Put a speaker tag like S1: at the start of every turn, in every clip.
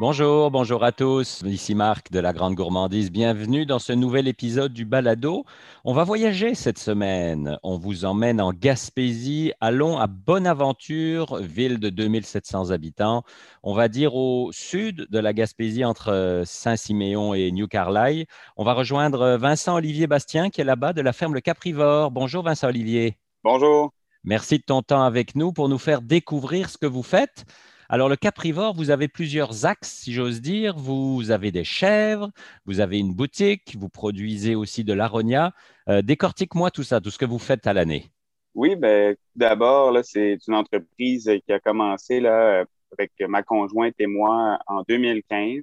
S1: Bonjour, bonjour à tous. Ici Marc de la Grande Gourmandise. Bienvenue dans ce nouvel épisode du Balado. On va voyager cette semaine. On vous emmène en Gaspésie. Allons à Bonaventure, ville de 2700 habitants. On va dire au sud de la Gaspésie, entre Saint-Siméon et New Carlisle. On va rejoindre Vincent-Olivier Bastien qui est là-bas de la ferme Le Caprivore. Bonjour Vincent-Olivier.
S2: Bonjour.
S1: Merci de ton temps avec nous pour nous faire découvrir ce que vous faites. Alors, le caprivore, vous avez plusieurs axes, si j'ose dire. Vous avez des chèvres, vous avez une boutique, vous produisez aussi de l'aronia. Euh, décortique-moi tout ça, tout ce que vous faites à l'année.
S2: Oui, ben, d'abord, c'est une entreprise qui a commencé là, avec ma conjointe et moi en 2015,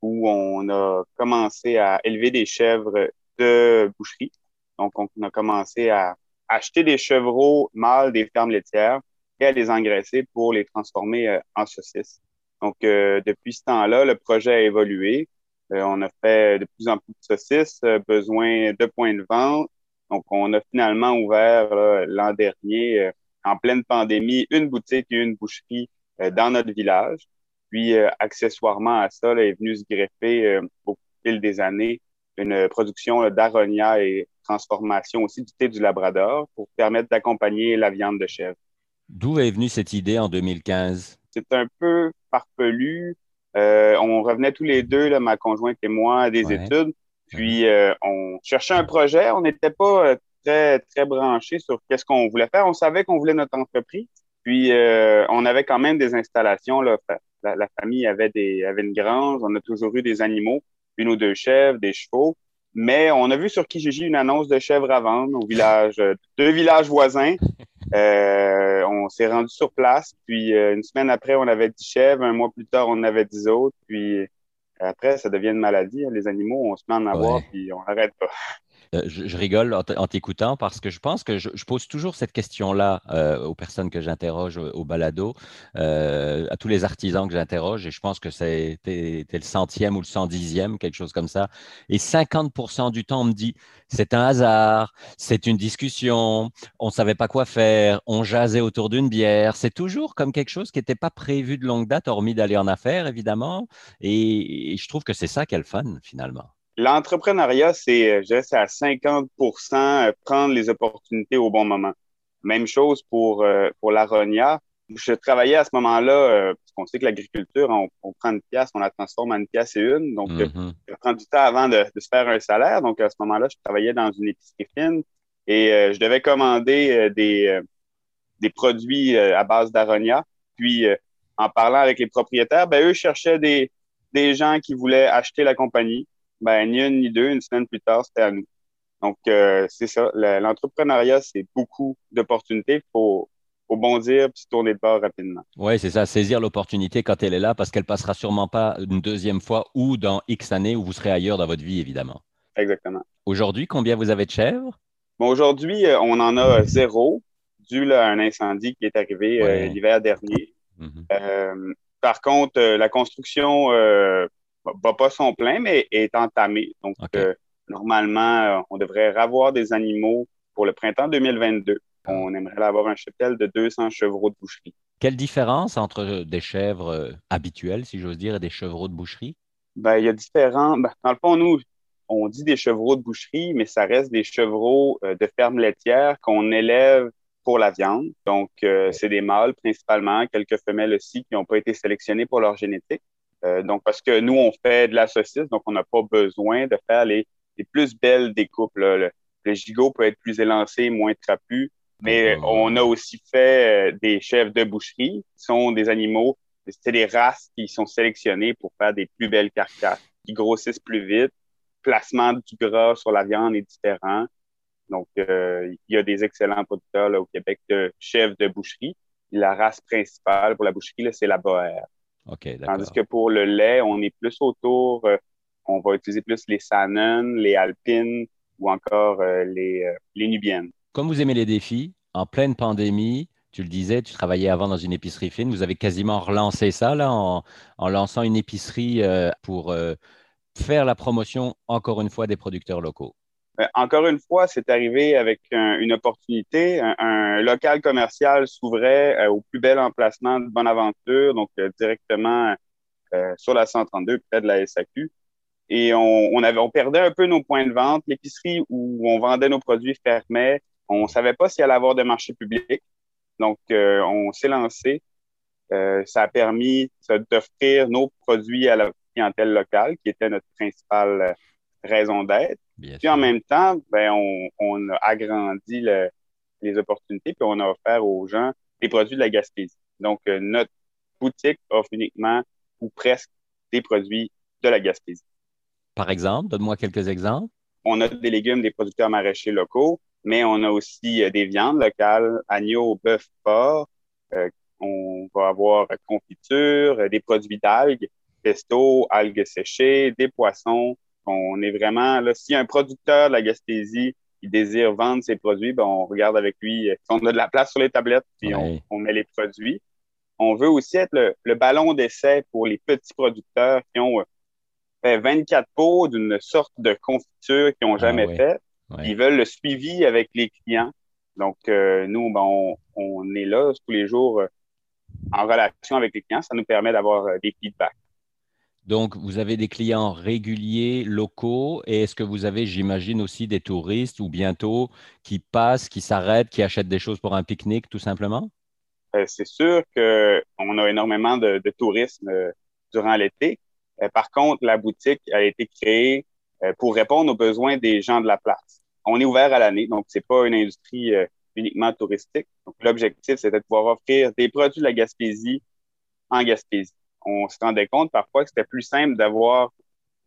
S2: où on a commencé à élever des chèvres de boucherie. Donc, on a commencé à acheter des chevreaux mâles des fermes laitières à les engraisser pour les transformer euh, en saucisses. Donc, euh, depuis ce temps-là, le projet a évolué. Euh, on a fait de plus en plus de saucisses, besoin de points de vente. Donc, on a finalement ouvert l'an dernier, en pleine pandémie, une boutique et une boucherie dans notre village. Puis, accessoirement à ça, là, est venu se greffer au fil des années une production d'aronia et transformation aussi du thé du Labrador pour permettre d'accompagner la viande de chèvre.
S1: D'où est venue cette idée en 2015?
S2: C'est un peu farfelu. Euh, on revenait tous les deux, là, ma conjointe et moi, à des études. Puis euh, on cherchait un projet. On n'était pas euh, très, très branchés sur qu'est-ce qu'on voulait faire. On savait qu'on voulait notre entreprise. Puis on avait quand même des installations. Là. La, famille avait, des, avait une grange. On a toujours eu des animaux, une ou deux chèvres, des chevaux. Mais on a vu sur Kijiji une annonce de chèvres à vendre au village, deux villages voisins. Euh, on s'est rendu sur place, puis euh, une semaine après, on avait 10 chèvres, un mois plus tard, on en avait 10 autres, puis après, ça devient une maladie. Hein. Les animaux, on se met en avoir, puis on n'arrête pas.
S1: Euh, je, rigole en t'écoutant parce que je pense que je, pose toujours cette question-là euh, aux personnes que j'interroge au, balado, euh, à tous les artisans que j'interroge, et je pense que c'est le centième ou le cent dixième, quelque chose comme ça. Et 50% du temps, on me dit, c'est un hasard, c'est une discussion, on ne savait pas quoi faire, on jasait autour d'une bière. C'est toujours comme quelque chose qui n'était pas prévu de longue date, hormis d'aller en affaires, évidemment. Et, je trouve que c'est ça qui est le fun, finalement.
S2: L'entrepreneuriat, c'est, euh, je dirais, c'est à 50% euh, prendre les opportunités au bon moment. Même chose pour, euh, pour l'aronia. Je travaillais à ce moment-là, parce qu'on sait que l'agriculture, on, prend une pièce, on la transforme en une pièce et une. Donc, mm ça prend du temps avant de, de, se faire un salaire. Donc, à ce moment-là, je travaillais dans une épicerie fine et je devais commander des, des produits à base d'aronia. Puis, en parlant avec les propriétaires, ben, eux cherchaient des, des gens qui voulaient acheter la compagnie ben, ni une ni deux, une semaine plus tard, c'était à nous. Donc, euh, c'est ça. L'entrepreneuriat, c'est beaucoup d'opportunités. Il faut, faut bondir puis se tourner de bord rapidement.
S1: Oui, c'est ça. Saisir l'opportunité quand elle est là parce qu'elle passera sûrement pas une deuxième fois ou dans X années où vous serez ailleurs dans votre vie, évidemment.
S2: Exactement.
S1: Aujourd'hui, combien vous avez de chèvres?
S2: Bon, aujourd'hui, euh, on en a zéro dû à un incendie qui est arrivé euh, l'hiver dernier. Mm-hmm. par contre, la construction va pas son plein, mais est entamé. Donc, euh, normalement, euh, on devrait avoir des animaux pour le printemps 2022. Ah. On aimerait avoir un cheptel de 200 chevreaux de boucherie.
S1: Quelle différence entre des chèvres euh, habituelles, si j'ose dire, et des chevreaux de boucherie?
S2: Ben, il y a différents. Ben, dans le fond, nous, on dit des chevreaux de boucherie, mais ça reste des chevreaux de ferme laitière qu'on élève pour la viande. Donc, c'est des mâles principalement, quelques femelles aussi qui n'ont pas été sélectionnées pour leur génétique. Euh, donc, parce que nous, on fait de la saucisse, donc on n'a pas besoin de faire les, les plus belles découpes. Le, gigot peut être plus élancé, moins trapu, mais on a aussi fait euh, des chefs de boucherie, qui sont des animaux, c'est des races qui sont sélectionnées pour faire des plus belles carcasses, qui grossissent plus vite. Placement du gras sur la viande est différent. Donc, euh, il y a des excellents producteurs là, au Québec de chefs de boucherie. La race principale pour la boucherie, c'est la Boère. Tandis que pour le lait, on est plus autour, euh, on va utiliser plus les Sanon, les Alpines ou encore euh, les, euh, les Nubiennes.
S1: Comme vous aimez les défis, en pleine pandémie, tu le disais, tu travaillais avant dans une épicerie fine. Vous avez quasiment relancé ça là, en, en lançant une épicerie pour faire la promotion, encore une fois, des producteurs locaux.
S2: Euh, encore une fois, c'est arrivé avec une opportunité. Un, local commercial s'ouvrait euh, au plus bel emplacement de Bonaventure, donc euh, directement sur la 132, près de la SAQ. Et on, avait, on perdait un peu nos points de vente. L'épicerie où on vendait nos produits fermait. On ne savait pas s'il allait avoir de marché public. Donc, on s'est lancé. ça a permis d'offrir nos produits à la clientèle locale, qui était notre principale raison d'être. Puis en même temps, ben, on, a agrandi les opportunités, puis on a offert aux gens des produits de la Gaspésie. Donc, euh, notre boutique offre uniquement ou presque des produits de la Gaspésie.
S1: Par exemple, donne-moi quelques exemples.
S2: On a des légumes des producteurs maraîchers locaux, mais on a aussi euh, des viandes locales, agneau, bœuf, porc. Euh, on va avoir confiture, des produits d'algues, pesto, algues séchées, des poissons, on est vraiment là. Si un producteur de la Gaspésie il désire vendre ses produits, ben, on regarde avec lui. Euh, on a de la place sur les tablettes, puis on, met les produits. On veut aussi être le, ballon d'essai pour les petits producteurs qui ont 24 euh, pots d'une sorte de confiture qu'ils n'ont ah jamais fait. Ils veulent le suivi avec les clients. Donc, euh, nous, ben, on, on, est là tous les jours en relation avec les clients. Ça nous permet d'avoir des feedbacks.
S1: Donc, vous avez des clients réguliers, locaux, et est-ce que vous avez, j'imagine, aussi des touristes ou bientôt qui passent, qui s'arrêtent, qui achètent des choses pour un pique-nique, tout simplement?
S2: Euh, c'est sûr qu'on a énormément de, tourisme euh, durant l'été. Euh, par contre, la boutique a été créée pour répondre aux besoins des gens de la place. On est ouvert à l'année, donc c'est pas une industrie uniquement touristique. L'objectif, c'était de pouvoir offrir des produits de la Gaspésie en Gaspésie on se rendait compte parfois que c'était plus simple d'avoir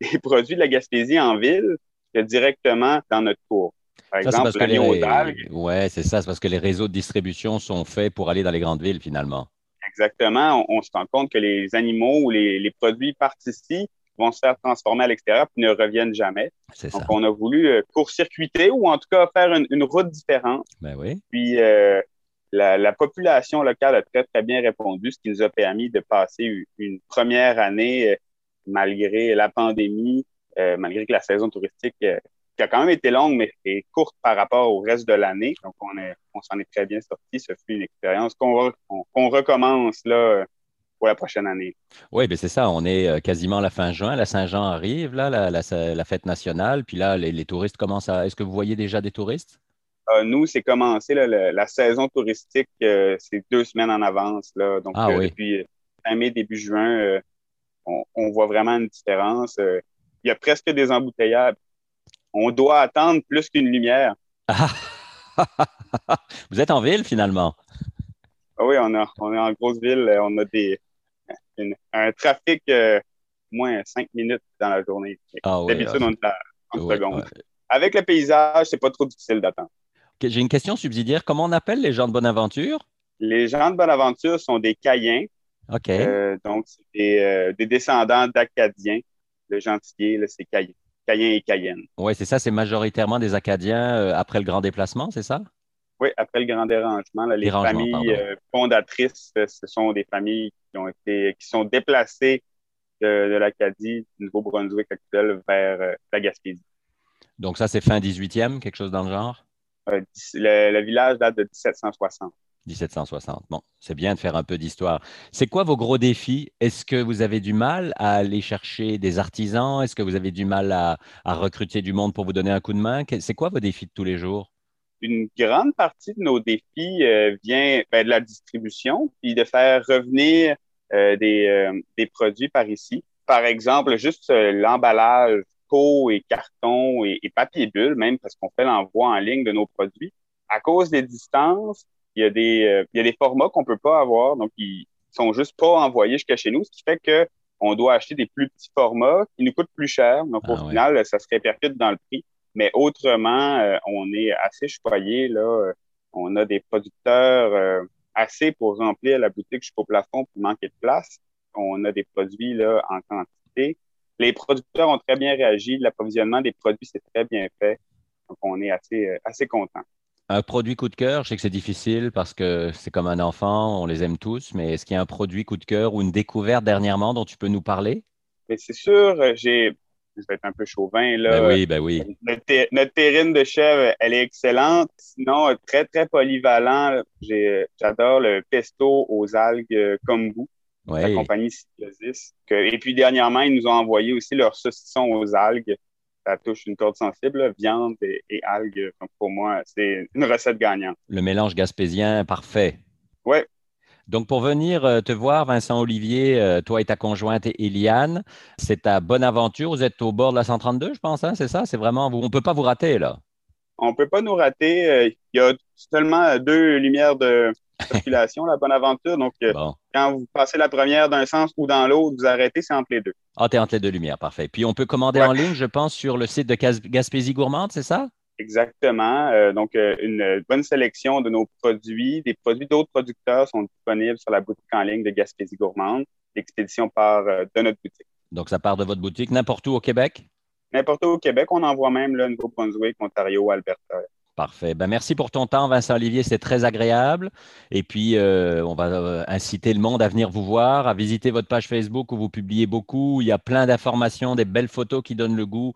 S2: des produits de la Gaspésie en ville que directement dans notre cours.
S1: Par exemple, l'agneau aux algues. Oui, c'est ça. C'est parce que les réseaux de distribution sont faits pour aller dans les grandes villes, finalement.
S2: Exactement. On, se rend compte que les animaux ou les, produits partent ici vont se faire transformer à l'extérieur puis ne reviennent jamais. Donc, on a voulu euh, court-circuiter ou en tout cas faire une, route différente.
S1: Ben oui.
S2: Puis, euh, la, population locale a très, très bien répondu, ce qui nous a permis de passer une première année euh, malgré la pandémie, euh, malgré que la saison touristique, euh, qui a quand même été longue, mais est courte par rapport au reste de l'année. Donc, on, s'en est très bien sorti. Ce fut une expérience qu'on, recommence là, pour la prochaine année.
S1: Oui, ben c'est ça. On est quasiment à la fin juin. La Saint-Jean arrive, là, la, fête nationale. Puis là, les touristes commencent à. Est-ce que vous voyez déjà des touristes?
S2: Euh, nous, c'est commencé la saison touristique, euh, c'est deux semaines en avance. Là, donc,
S1: ah
S2: euh, depuis fin mai, début juin, on, voit vraiment une différence. Il y a presque des embouteillages. On doit attendre plus qu'une lumière.
S1: Vous êtes en ville finalement?
S2: Ah oui, on, a, on est en grosse ville. On a des, un trafic moins cinq minutes dans la journée.
S1: Ah
S2: D'habitude, on est à 30 secondes. Avec le paysage, c'est pas trop difficile d'attendre.
S1: J'ai une question subsidiaire. Comment on appelle les gens de Bonaventure?
S2: Les gens de Bonaventure sont des Caïens.
S1: OK.
S2: Euh, donc, c'est euh, des, descendants d'Acadiens. Le gentilé, c'est Caïen. Caïens et Cayennes.
S1: Oui, c'est ça. C'est majoritairement des Acadiens euh, après le grand déplacement, c'est ça?
S2: Oui, après le grand dérangement. les familles fondatrices, ce sont des familles qui ont été, qui sont déplacées de, de l'Acadie, du Nouveau-Brunswick actuel, vers la Gaspésie.
S1: Donc, ça, c'est fin 18e, quelque chose dans le genre?
S2: Euh, le, village date de 1760.
S1: 1760. Bon, c'est bien de faire un peu d'histoire. C'est quoi vos gros défis? Est-ce que vous avez du mal à aller chercher des artisans? Est-ce que vous avez du mal à, recruter du monde pour vous donner un coup de main? C'est quoi vos défis de tous les jours?
S2: Une grande partie de nos défis euh, vient ben, de la distribution, puis de faire revenir euh, des, des, produits par ici. Par exemple, juste l'emballage et cartons et, papier bulle, même parce qu'on fait l'envoi en ligne de nos produits. À cause des distances, il y a des, euh, il y a des formats qu'on peut pas avoir, donc ils sont juste pas envoyés jusqu'à chez nous, ce qui fait que on doit acheter des plus petits formats qui nous coûtent plus cher. Donc, au ah final, ça se répercute dans le prix. Mais autrement, euh, on est assez choyé. Là. On a des producteurs euh, assez pour remplir la boutique jusqu'au plafond pour manquer de place. On a des produits là, en quantité les producteurs ont très bien réagi. L'approvisionnement des produits, c'est très bien fait. Donc, on est assez, euh, assez content.
S1: Un produit coup de cœur, je sais que c'est difficile parce que c'est comme un enfant, on les aime tous, mais est-ce qu'il y a un produit coup de cœur ou une découverte dernièrement dont tu peux nous parler?
S2: C'est sûr, j'ai, je vais être un peu chauvin là.
S1: Ben oui, ben oui.
S2: Notre, terrine de chèvre, elle est excellente. Sinon, très, très polyvalent. j'adore le pesto aux algues kombu. La compagnie Symbiosis. et puis dernièrement, ils nous ont envoyé aussi leur saucisson aux algues. Ça touche une corde sensible, viande et, algues. Donc pour moi, c'est une recette gagnante.
S1: Le mélange gaspésien parfait.
S2: Oui,
S1: donc, pour venir euh, te voir, Vincent Olivier, euh, toi et ta conjointe Eliane, c'est ta bonne aventure. Vous êtes au bord de la 132, je pense, hein, c'est ça? C'est vraiment, on ne peut pas vous rater, là.
S2: On ne peut pas nous rater. Euh, il y a seulement deux lumières de circulation, la bonne aventure. Donc, quand vous passez la première d'un sens ou dans l'autre, vous arrêtez, c'est entre les deux.
S1: Ah, t'es entre les deux lumières, parfait. Puis, on peut commander en ligne, je pense, sur le site de Gaspésie Gourmande, c'est ça?
S2: Exactement. Euh, donc, euh, une bonne sélection de nos produits. Des produits d'autres producteurs sont disponibles sur la boutique en ligne de Gaspésie Gourmande. L'expédition part euh, de notre boutique.
S1: Donc, ça part de votre boutique n'importe où au Québec?
S2: N'importe où au Québec. On envoie même le Nouveau-Brunswick, Ontario, Alberta.
S1: Parfait. Ben, merci pour ton temps, Vincent Olivier. C'est très agréable. Et puis, on va inciter le monde à venir vous voir, à visiter votre page Facebook où vous publiez beaucoup. Il y a plein d'informations, des belles photos qui donnent le goût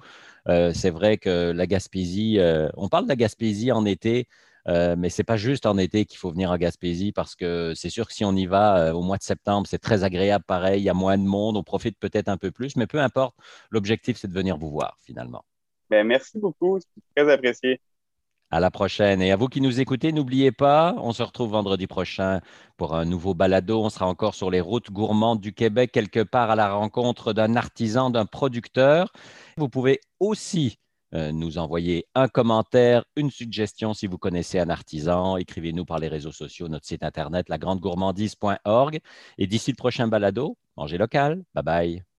S1: euh, c'est vrai que la Gaspésie, euh, on parle de la Gaspésie en été, euh, mais ce n'est pas juste en été qu'il faut venir en Gaspésie parce que c'est sûr que si on y va au mois de septembre, c'est très agréable pareil, il y a moins de monde, on profite peut-être un peu plus, mais peu importe, l'objectif c'est de venir vous voir finalement.
S2: Ben, merci beaucoup, c'est très apprécié.
S1: À la prochaine. Et à vous qui nous écoutez, n'oubliez pas, on se retrouve vendredi prochain pour un nouveau balado. On sera encore sur les routes gourmandes du Québec, quelque part à la rencontre d'un artisan, d'un producteur. Vous pouvez aussi euh, nous envoyer un commentaire, une suggestion si vous connaissez un artisan. Écrivez-nous par les réseaux sociaux, notre site internet, lagrandegourmandise.org. Et d'ici le prochain balado, mangez local. Bye bye.